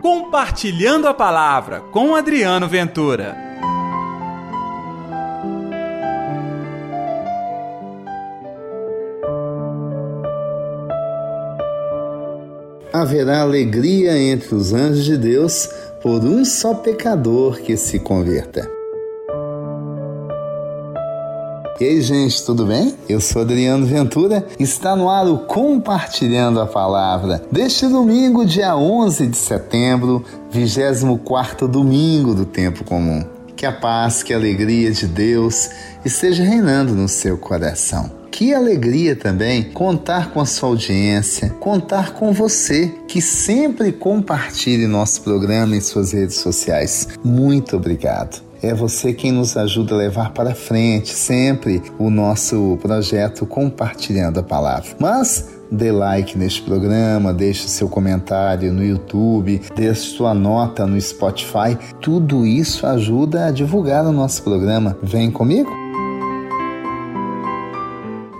Compartilhando a Palavra com Adriano Ventura. Haverá alegria entre os anjos de Deus por um só pecador que se converta. E aí, gente, tudo bem? Eu sou Adriano Ventura, está no ar o Compartilhando a Palavra deste domingo, dia 11 de setembro, 24 domingo do tempo comum. Que a paz, que a alegria de Deus esteja reinando no seu coração. Que alegria também contar com a sua audiência, contar com você que sempre compartilhe nosso programa em suas redes sociais. Muito obrigado. É você quem nos ajuda a levar para frente sempre o nosso projeto Compartilhando a Palavra. Mas dê like neste programa, deixe seu comentário no YouTube, deixe sua nota no Spotify. Tudo isso ajuda a divulgar o nosso programa. Vem comigo?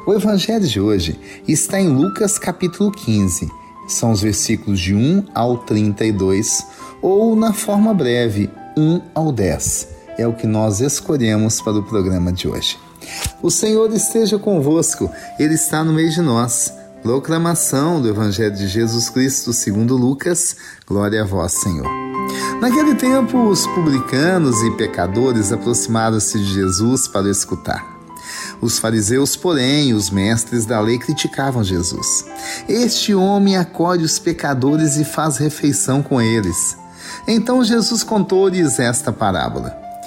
O evangelho de hoje está em Lucas capítulo 15. São os versículos de 1 ao 32, ou na forma breve, 1 ao 10 é o que nós escolhemos para o programa de hoje. O Senhor esteja convosco, Ele está no meio de nós. Proclamação do Evangelho de Jesus Cristo segundo Lucas. Glória a vós, Senhor. Naquele tempo, os publicanos e pecadores aproximaram-se de Jesus para escutar. Os fariseus, porém, os mestres da lei criticavam Jesus. Este homem acolhe os pecadores e faz refeição com eles. Então Jesus contou-lhes esta parábola.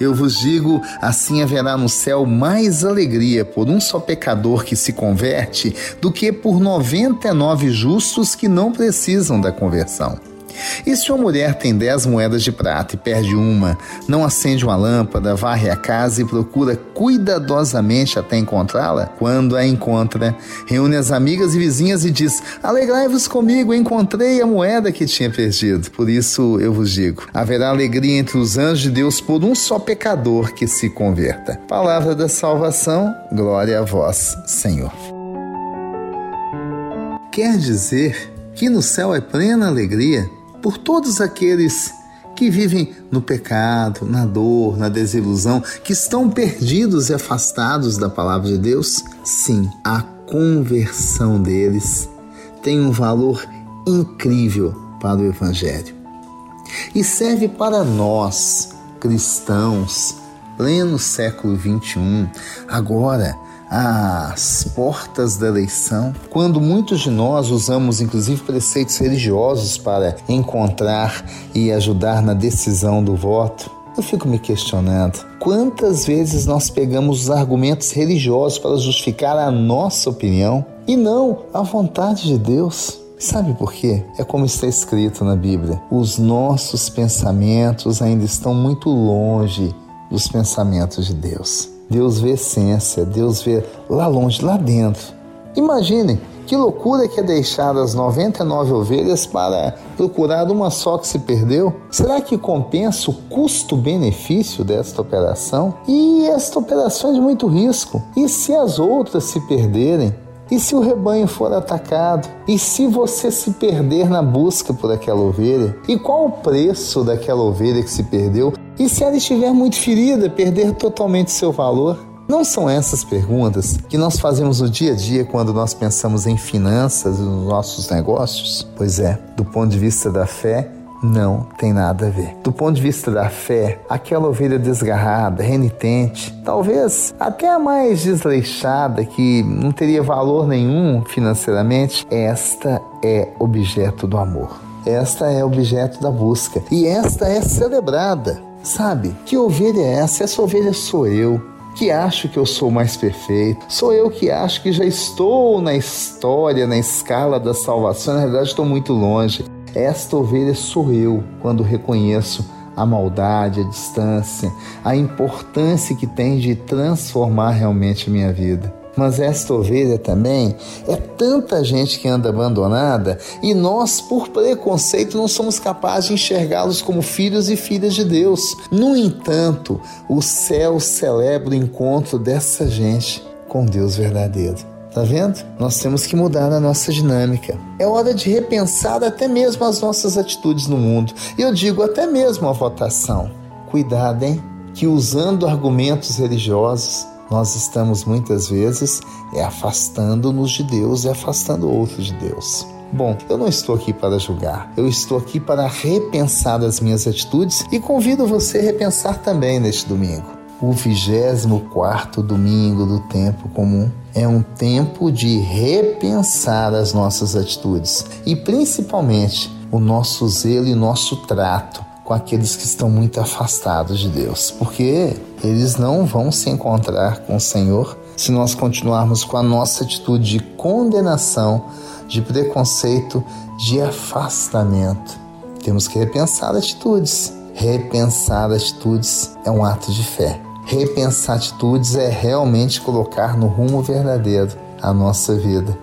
Eu vos digo: assim haverá no céu mais alegria por um só pecador que se converte do que por noventa e nove justos que não precisam da conversão. E se uma mulher tem dez moedas de prata e perde uma, não acende uma lâmpada, varre a casa e procura cuidadosamente até encontrá-la? Quando a encontra, reúne as amigas e vizinhas e diz: Alegrai-vos comigo, encontrei a moeda que tinha perdido. Por isso eu vos digo: haverá alegria entre os anjos de Deus por um só pecador que se converta. Palavra da salvação, glória a vós, Senhor. Quer dizer que no céu é plena alegria por todos aqueles que vivem no pecado, na dor, na desilusão, que estão perdidos e afastados da palavra de Deus? Sim, a conversão deles tem um valor incrível para o Evangelho e serve para nós, cristãos, pleno século 21, agora às portas da eleição, quando muitos de nós usamos inclusive preceitos religiosos para encontrar e ajudar na decisão do voto, eu fico me questionando quantas vezes nós pegamos os argumentos religiosos para justificar a nossa opinião e não a vontade de Deus. Sabe por quê? É como está escrito na Bíblia: os nossos pensamentos ainda estão muito longe dos pensamentos de Deus. Deus vê essência, Deus vê lá longe, lá dentro. Imaginem que loucura que é deixar as 99 ovelhas para procurar uma só que se perdeu? Será que compensa o custo-benefício desta operação? E esta operação é de muito risco. E se as outras se perderem? E se o rebanho for atacado? E se você se perder na busca por aquela ovelha? E qual o preço daquela ovelha que se perdeu? E se ela estiver muito ferida, perder totalmente seu valor? Não são essas perguntas que nós fazemos no dia a dia quando nós pensamos em finanças e nos nossos negócios? Pois é, do ponto de vista da fé, não tem nada a ver. Do ponto de vista da fé, aquela ovelha desgarrada, renitente, talvez até a mais desleixada, que não teria valor nenhum financeiramente, esta é objeto do amor. Esta é objeto da busca. E esta é celebrada. Sabe? Que ovelha é essa? Essa ovelha sou eu que acho que eu sou mais perfeito, sou eu que acho que já estou na história, na escala da salvação, na realidade estou muito longe. Esta ovelha sou eu quando reconheço a maldade, a distância, a importância que tem de transformar realmente minha vida. Mas esta ovelha também é tanta gente que anda abandonada e nós, por preconceito, não somos capazes de enxergá-los como filhos e filhas de Deus. No entanto, o céu celebra o encontro dessa gente com Deus verdadeiro. Tá vendo? Nós temos que mudar a nossa dinâmica. É hora de repensar até mesmo as nossas atitudes no mundo. E eu digo até mesmo a votação. Cuidado, hein? Que usando argumentos religiosos, nós estamos muitas vezes é afastando-nos de Deus e afastando outros de Deus. Bom, eu não estou aqui para julgar, eu estou aqui para repensar as minhas atitudes e convido você a repensar também neste domingo o 24 domingo do tempo comum. É um tempo de repensar as nossas atitudes e principalmente o nosso zelo e nosso trato com aqueles que estão muito afastados de Deus, porque eles não vão se encontrar com o Senhor se nós continuarmos com a nossa atitude de condenação, de preconceito, de afastamento. Temos que repensar atitudes. Repensar atitudes é um ato de fé. Repensar atitudes é realmente colocar no rumo verdadeiro a nossa vida,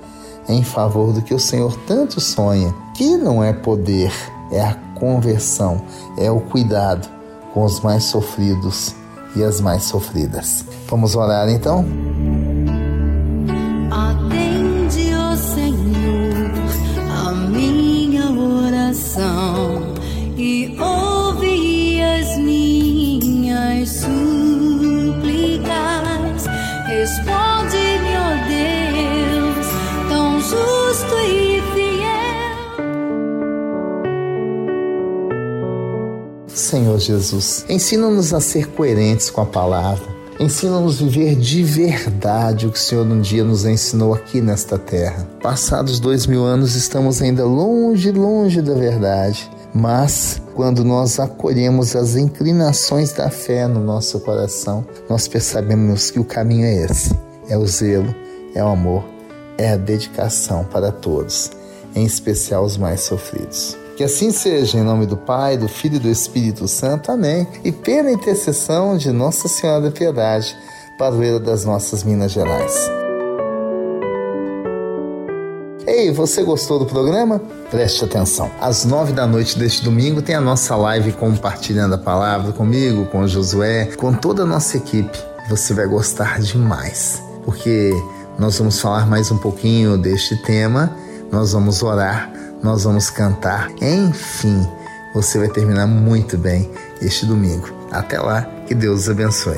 em favor do que o Senhor tanto sonha, que não é poder, é a conversão, é o cuidado com os mais sofridos e as mais sofridas. Vamos orar então? Senhor Jesus, ensina-nos a ser coerentes com a palavra. Ensina-nos a viver de verdade o que o Senhor um dia nos ensinou aqui nesta terra. Passados dois mil anos, estamos ainda longe, longe da verdade. Mas quando nós acolhemos as inclinações da fé no nosso coração, nós percebemos que o caminho é esse: é o zelo, é o amor, é a dedicação para todos, em especial os mais sofridos. Que assim seja, em nome do Pai, do Filho e do Espírito Santo. Amém. E pela intercessão de Nossa Senhora da Piedade, padroeira das nossas Minas Gerais. Ei, você gostou do programa? Preste atenção. Às nove da noite deste domingo tem a nossa live compartilhando a palavra comigo, com Josué, com toda a nossa equipe. Você vai gostar demais, porque nós vamos falar mais um pouquinho deste tema, nós vamos orar, nós vamos cantar, enfim, você vai terminar muito bem este domingo. Até lá, que Deus os abençoe.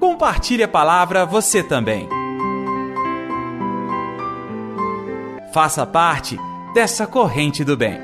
Compartilhe a palavra você também. Faça parte dessa corrente do bem.